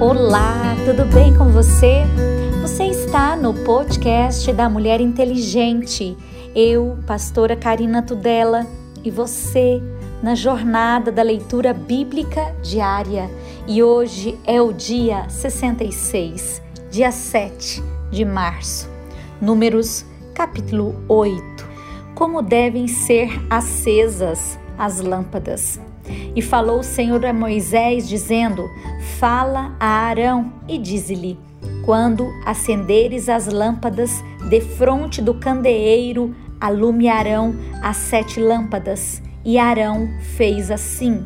Olá, tudo bem com você? Você está no podcast da Mulher Inteligente. Eu, pastora Karina Tudela, e você na jornada da leitura bíblica diária. E hoje é o dia 66, dia 7 de março. Números, capítulo 8. Como devem ser acesas as lâmpadas. E falou o Senhor a Moisés, dizendo: Fala a Arão e dize-lhe: Quando acenderes as lâmpadas defronte do candeeiro, alumiarão as sete lâmpadas. E Arão fez assim.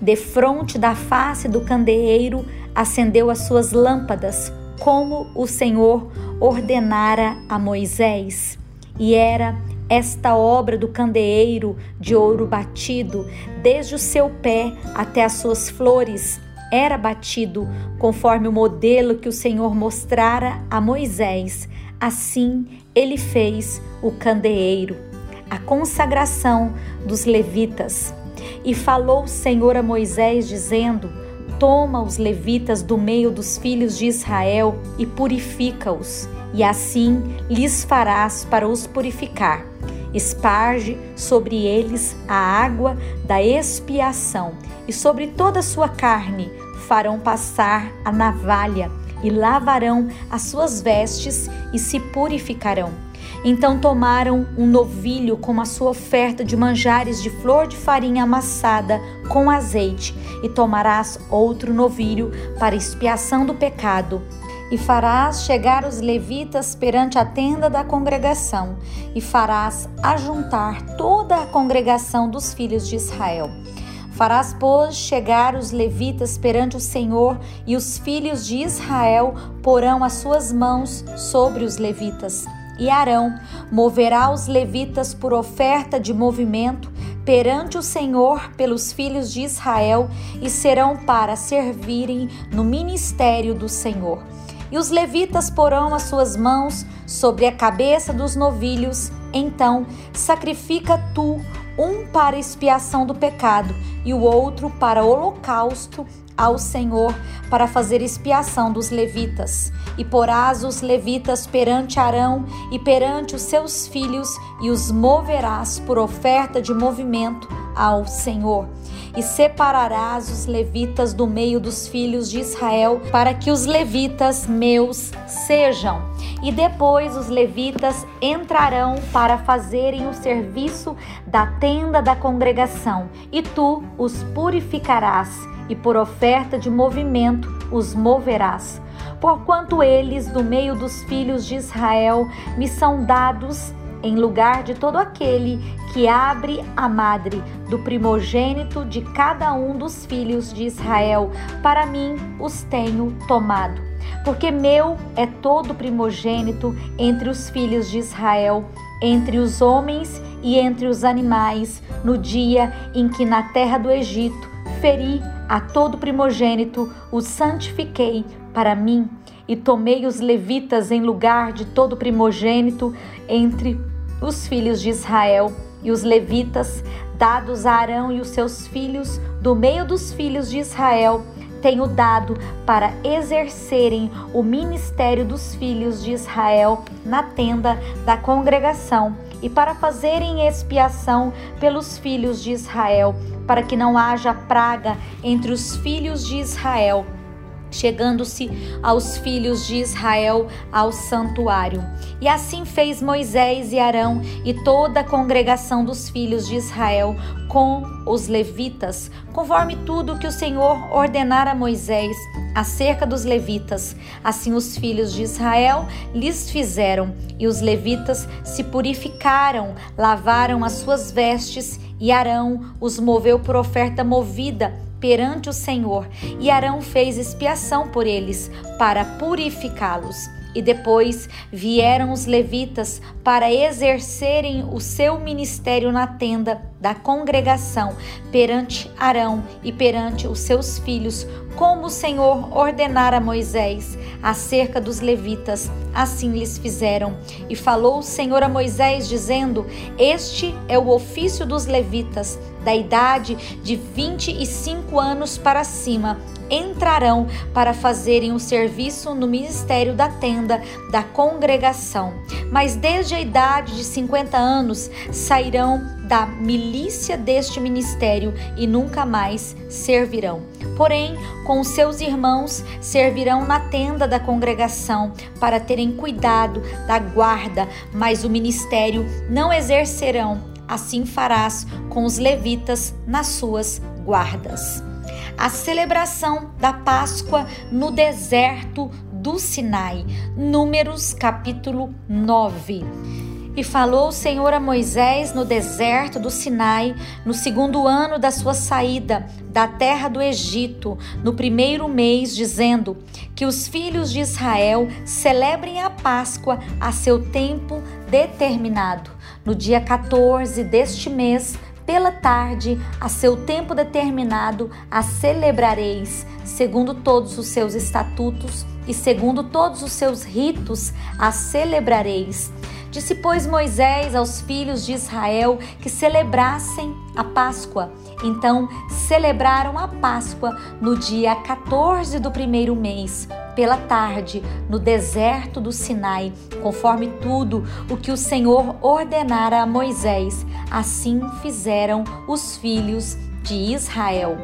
Defronte da face do candeeiro, acendeu as suas lâmpadas, como o Senhor ordenara a Moisés. E era esta obra do candeeiro de ouro batido, desde o seu pé até as suas flores, era batido conforme o modelo que o Senhor mostrara a Moisés. Assim ele fez o candeeiro, a consagração dos levitas. E falou o Senhor a Moisés, dizendo: Toma os levitas do meio dos filhos de Israel e purifica-os, e assim lhes farás para os purificar. Esparge sobre eles a água da expiação, e sobre toda a sua carne farão passar a navalha, e lavarão as suas vestes e se purificarão. Então tomaram um novilho com a sua oferta de manjares de flor de farinha amassada com azeite, e tomarás outro novilho para expiação do pecado e farás chegar os levitas perante a tenda da congregação, e farás ajuntar toda a congregação dos filhos de Israel. Farás, pois, chegar os levitas perante o Senhor, e os filhos de Israel porão as suas mãos sobre os levitas. E Arão moverá os levitas por oferta de movimento perante o Senhor pelos filhos de Israel e serão para servirem no ministério do Senhor. E os levitas porão as suas mãos sobre a cabeça dos novilhos. Então, sacrifica tu um para expiação do pecado e o outro para holocausto ao Senhor para fazer expiação dos levitas. E porás os levitas perante Arão e perante os seus filhos e os moverás por oferta de movimento ao Senhor e separarás os levitas do meio dos filhos de Israel, para que os levitas meus sejam. E depois os levitas entrarão para fazerem o serviço da tenda da congregação, e tu os purificarás, e por oferta de movimento os moverás. Porquanto eles, do meio dos filhos de Israel, me são dados em lugar de todo aquele que abre a madre do primogênito de cada um dos filhos de Israel. Para mim os tenho tomado. Porque meu é todo primogênito entre os filhos de Israel, entre os homens e entre os animais, no dia em que na terra do Egito feri a todo primogênito, o santifiquei para mim e tomei os levitas em lugar de todo primogênito entre os filhos de Israel e os levitas, dados a Arão e os seus filhos, do meio dos filhos de Israel, tenho dado para exercerem o ministério dos filhos de Israel na tenda da congregação e para fazerem expiação pelos filhos de Israel, para que não haja praga entre os filhos de Israel chegando-se aos filhos de Israel ao santuário. E assim fez Moisés e Arão e toda a congregação dos filhos de Israel com os levitas, conforme tudo que o Senhor ordenara a Moisés acerca dos levitas. Assim os filhos de Israel lhes fizeram, e os levitas se purificaram, lavaram as suas vestes, e Arão os moveu por oferta movida perante o Senhor, e Arão fez expiação por eles, para purificá-los. E depois vieram os levitas para exercerem o seu ministério na tenda da congregação perante Arão e perante os seus filhos, como o Senhor ordenara Moisés acerca dos levitas, assim lhes fizeram. E falou o Senhor a Moisés, dizendo: Este é o ofício dos levitas, da idade de vinte e cinco anos para cima, entrarão para fazerem o serviço no ministério da tenda da congregação. Mas desde a idade de 50 anos sairão da milícia deste ministério e nunca mais servirão. Porém, com seus irmãos servirão na tenda da congregação para terem cuidado da guarda, mas o ministério não exercerão. Assim farás com os levitas nas suas guardas a celebração da Páscoa no deserto do Sinai. Números capítulo 9. E falou o Senhor a Moisés no deserto do Sinai, no segundo ano da sua saída da terra do Egito, no primeiro mês, dizendo: Que os filhos de Israel celebrem a Páscoa a seu tempo determinado. No dia 14 deste mês, pela tarde, a seu tempo determinado, a celebrareis, segundo todos os seus estatutos e segundo todos os seus ritos, a celebrareis. Disse, pois, Moisés aos filhos de Israel que celebrassem a Páscoa. Então celebraram a Páscoa no dia 14 do primeiro mês, pela tarde, no deserto do Sinai, conforme tudo o que o Senhor ordenara a Moisés. Assim fizeram os filhos de Israel.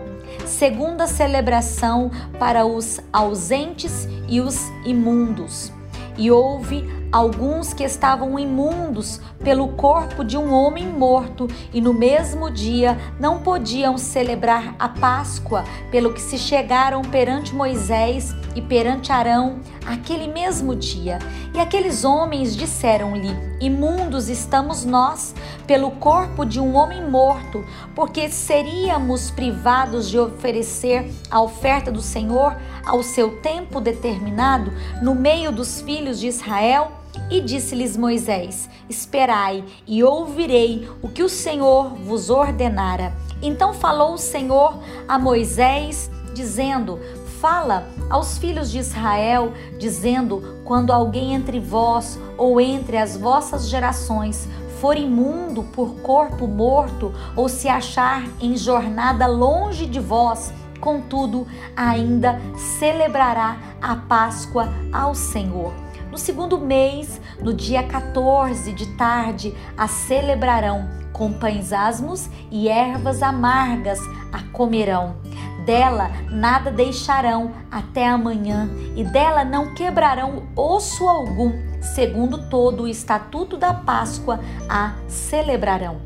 Segunda celebração para os ausentes e os imundos. E houve alguns que estavam imundos pelo corpo de um homem morto e no mesmo dia não podiam celebrar a Páscoa, pelo que se chegaram perante Moisés e perante Arão aquele mesmo dia. E aqueles homens disseram-lhe: Imundos estamos nós pelo corpo de um homem morto, porque seríamos privados de oferecer a oferta do Senhor ao seu tempo determinado no meio dos filhos de Israel? E disse-lhes Moisés: Esperai e ouvirei o que o Senhor vos ordenara. Então falou o Senhor a Moisés, dizendo: Fala aos filhos de Israel, dizendo: Quando alguém entre vós ou entre as vossas gerações for imundo por corpo morto, ou se achar em jornada longe de vós, contudo, ainda celebrará a Páscoa ao Senhor. No segundo mês, no dia 14 de tarde, a celebrarão com pães asmos e ervas amargas a comerão. Dela nada deixarão até amanhã, e dela não quebrarão osso algum, segundo todo o estatuto da Páscoa a celebrarão.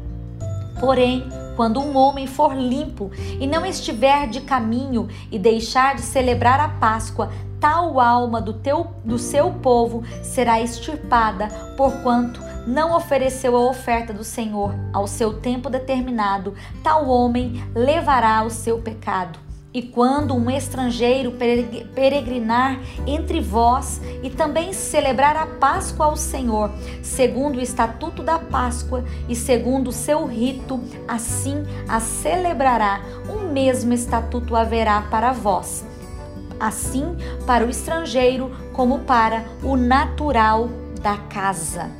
Porém, quando um homem for limpo e não estiver de caminho e deixar de celebrar a Páscoa, tal alma do, teu, do seu povo será extirpada, porquanto não ofereceu a oferta do Senhor ao seu tempo determinado, tal homem levará o seu pecado. E quando um estrangeiro peregrinar entre vós e também celebrar a Páscoa ao Senhor, segundo o estatuto da Páscoa e segundo o seu rito, assim a celebrará, o mesmo estatuto haverá para vós. Assim para o estrangeiro como para o natural da casa.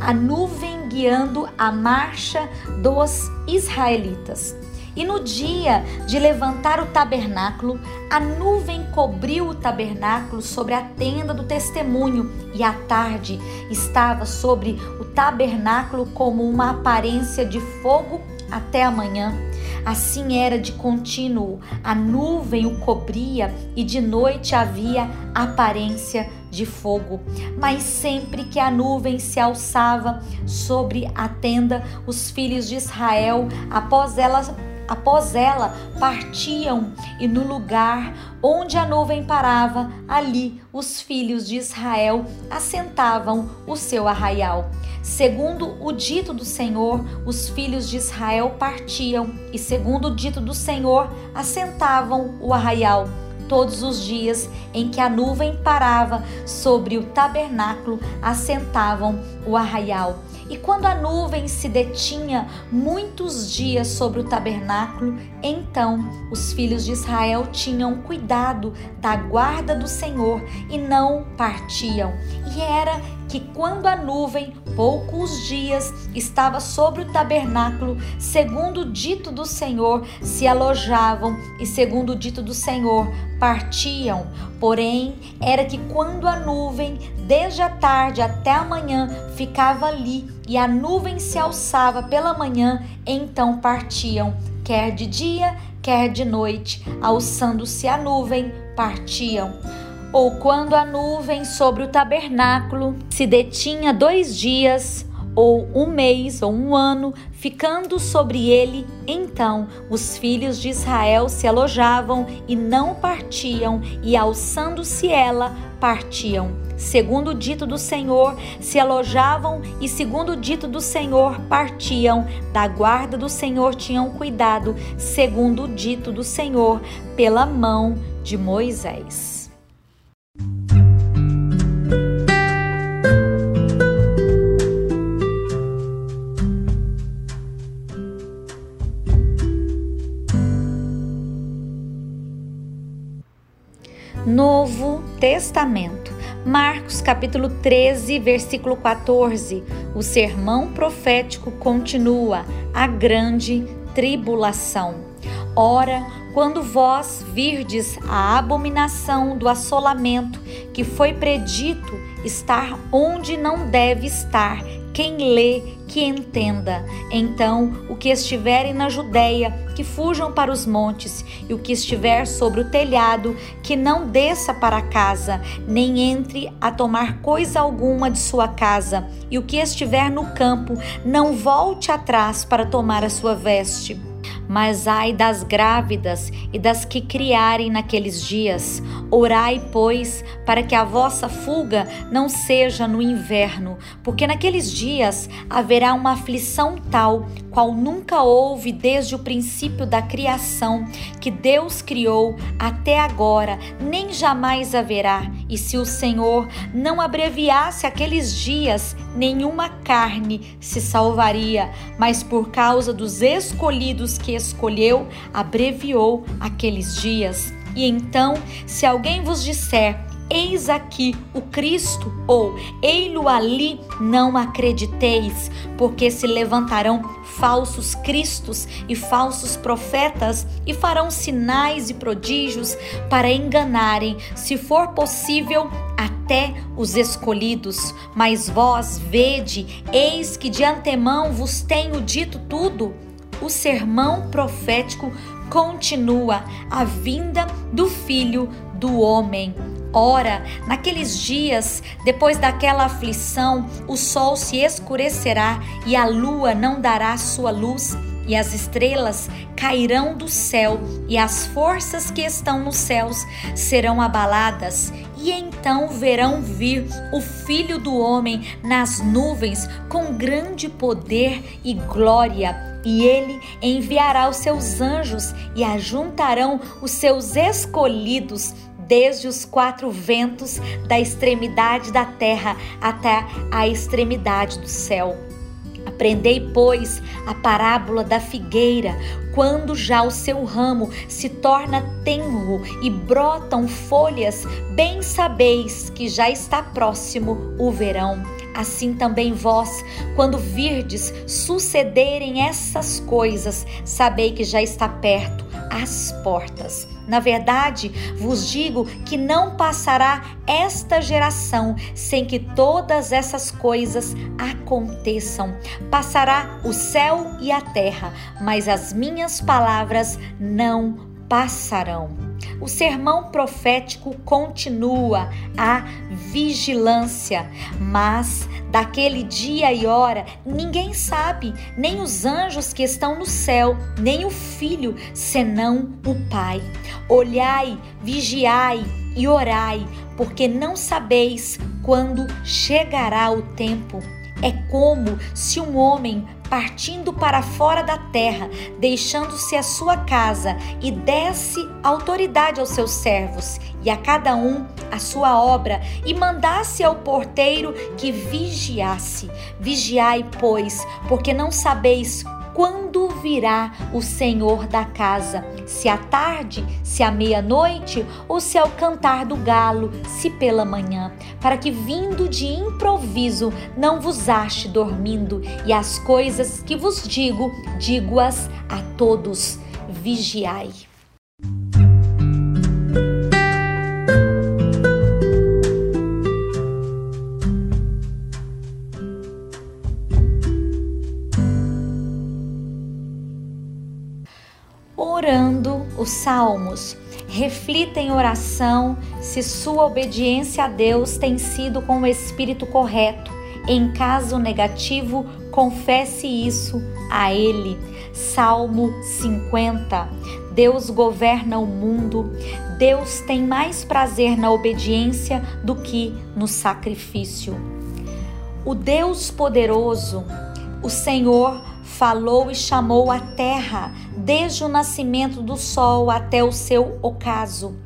A nuvem guiando a marcha dos israelitas. E no dia de levantar o tabernáculo, a nuvem cobriu o tabernáculo sobre a tenda do testemunho, e à tarde estava sobre o tabernáculo como uma aparência de fogo até amanhã. Assim era de contínuo, a nuvem o cobria e de noite havia aparência de fogo. Mas sempre que a nuvem se alçava sobre a tenda, os filhos de Israel, após ela Após ela, partiam e no lugar onde a nuvem parava, ali os filhos de Israel assentavam o seu arraial. Segundo o dito do Senhor, os filhos de Israel partiam e, segundo o dito do Senhor, assentavam o arraial. Todos os dias em que a nuvem parava sobre o tabernáculo, assentavam o arraial E quando a nuvem se detinha muitos dias sobre o tabernáculo, então os filhos de Israel tinham cuidado da guarda do Senhor e não partiam. E era que quando a nuvem, poucos dias, estava sobre o tabernáculo, segundo o dito do Senhor, se alojavam e, segundo o dito do Senhor, partiam. Porém, era que quando a nuvem, desde a tarde até a manhã, ficava ali e a nuvem se alçava pela manhã, então partiam, quer de dia, quer de noite, alçando-se a nuvem, partiam ou quando a nuvem sobre o tabernáculo se detinha dois dias, ou um mês, ou um ano, ficando sobre ele, então os filhos de Israel se alojavam e não partiam, e alçando-se ela, partiam. Segundo o dito do Senhor, se alojavam e, segundo o dito do Senhor, partiam. Da guarda do Senhor tinham cuidado, segundo o dito do Senhor, pela mão de Moisés. Testamento. Marcos capítulo 13, versículo 14. O sermão profético continua: a grande tribulação. Ora, quando vós virdes a abominação do assolamento que foi predito estar onde não deve estar, quem lê, que entenda. Então, o que estiverem na Judéia, que fujam para os montes, e o que estiver sobre o telhado, que não desça para casa, nem entre a tomar coisa alguma de sua casa, e o que estiver no campo, não volte atrás para tomar a sua veste. Mas ai das grávidas e das que criarem naqueles dias. Orai, pois, para que a vossa fuga não seja no inverno, porque naqueles dias haverá uma aflição tal, qual nunca houve desde o princípio da criação, que Deus criou até agora, nem jamais haverá. E se o Senhor não abreviasse aqueles dias, nenhuma carne se salvaria, mas por causa dos escolhidos que escolheu, abreviou aqueles dias. E então, se alguém vos disser, Eis aqui o Cristo, ou ei-lo ali, não acrediteis, porque se levantarão falsos cristos e falsos profetas e farão sinais e prodígios para enganarem, se for possível, até os escolhidos. Mas vós vede, eis que de antemão vos tenho dito tudo. O sermão profético continua a vinda do Filho do Homem. Ora, naqueles dias, depois daquela aflição, o sol se escurecerá e a lua não dará sua luz, e as estrelas cairão do céu, e as forças que estão nos céus serão abaladas. E então verão vir o Filho do Homem nas nuvens com grande poder e glória e ele enviará os seus anjos e ajuntarão os seus escolhidos desde os quatro ventos da extremidade da terra até a extremidade do céu. Aprendei, pois, a parábola da figueira, quando já o seu ramo se torna tenro e brotam folhas, bem sabeis que já está próximo o verão. Assim também vós, quando virdes sucederem essas coisas, sabei que já está perto, às portas. Na verdade, vos digo que não passará esta geração sem que todas essas coisas aconteçam. Passará o céu e a terra, mas as minhas palavras não passarão. O sermão profético continua a vigilância, mas daquele dia e hora ninguém sabe, nem os anjos que estão no céu, nem o filho, senão o Pai. Olhai, vigiai e orai, porque não sabeis quando chegará o tempo É como se um homem partindo para fora da terra, deixando-se a sua casa, e desse autoridade aos seus servos, e a cada um a sua obra, e mandasse ao porteiro que vigiasse. Vigiai, pois, porque não sabeis quando virá o Senhor da casa, se à tarde, se à meia-noite, ou se ao cantar do galo, se pela manhã, para que vindo de improviso não vos ache dormindo, e as coisas que vos digo, digo-as a todos. Vigiai. Os salmos. Reflita em oração se sua obediência a Deus tem sido com o espírito correto. Em caso negativo, confesse isso a Ele. Salmo 50. Deus governa o mundo. Deus tem mais prazer na obediência do que no sacrifício. O Deus poderoso, o Senhor, falou e chamou a terra, desde o nascimento do sol até o seu ocaso.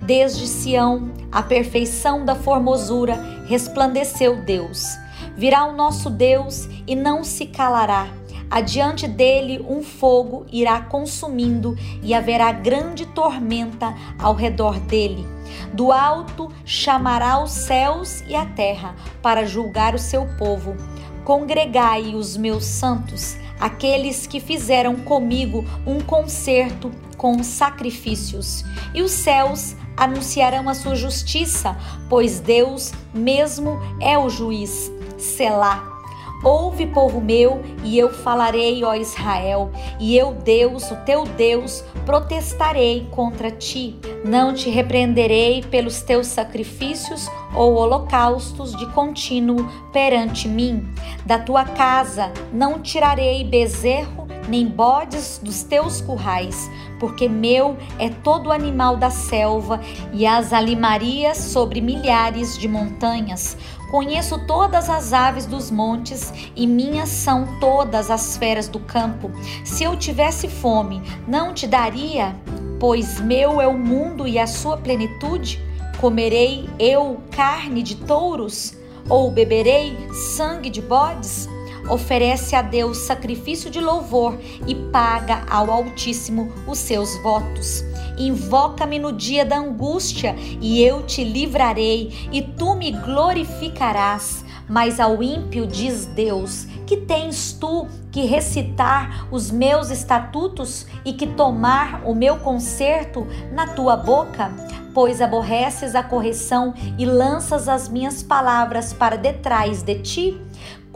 Desde Sião, a perfeição da formosura, resplandeceu Deus. Virá o nosso Deus e não se calará. Adiante dele um fogo irá consumindo e haverá grande tormenta ao redor dele. Do alto chamará os céus e a terra para julgar o seu povo. Congregai os meus santos aqueles que fizeram comigo um concerto com sacrifícios, e os céus anunciarão a sua justiça, pois Deus mesmo é o juiz. Selá. Ouve, povo meu, e eu falarei, ó Israel, e eu, Deus, o teu Deus, protestarei contra ti. Não te repreenderei pelos teus sacrifícios ou holocaustos de contínuo perante mim. Da tua casa não tirarei bezerro nem bodes dos teus currais, porque meu é todo animal da selva e as alimarias sobre milhares de montanhas. Conheço todas as aves dos montes e minhas são todas as feras do campo. Se eu tivesse fome, não te daria, pois meu é o mundo e a sua plenitude. Comerei eu carne de touros ou beberei sangue de bodes? Oferece a Deus sacrifício de louvor e paga ao Altíssimo os seus votos. Invoca-me no dia da angústia, e eu te livrarei, e tu me glorificarás. Mas ao ímpio diz Deus: Que tens tu que recitar os meus estatutos e que tomar o meu conserto na tua boca? Pois aborreces a correção e lanças as minhas palavras para detrás de ti?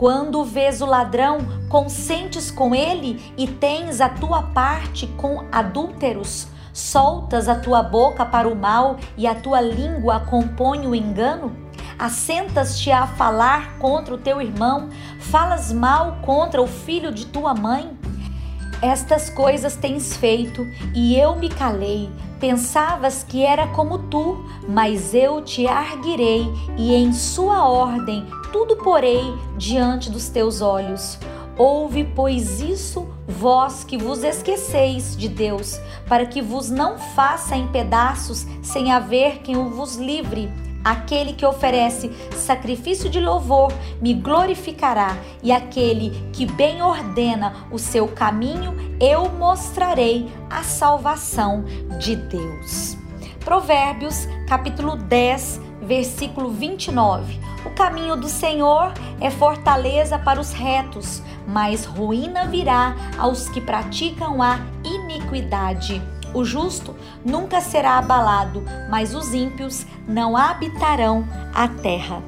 Quando vês o ladrão, consentes com ele e tens a tua parte com adúlteros? Soltas a tua boca para o mal e a tua língua compõe o engano? Assentas-te a falar contra o teu irmão, falas mal contra o filho de tua mãe? Estas coisas tens feito e eu me calei. Pensavas que era como tu, mas eu te arguirei e em sua ordem tudo porei diante dos teus olhos. Ouve, pois, isso, vós que vos esqueceis de Deus, para que vos não faça em pedaços sem haver quem vos livre. Aquele que oferece sacrifício de louvor me glorificará, e aquele que bem ordena o seu caminho, eu mostrarei a salvação de Deus. Provérbios, capítulo 10, versículo 29. O caminho do Senhor é fortaleza para os retos, mas ruína virá aos que praticam a iniquidade. O justo nunca será abalado, mas os ímpios não habitarão a terra.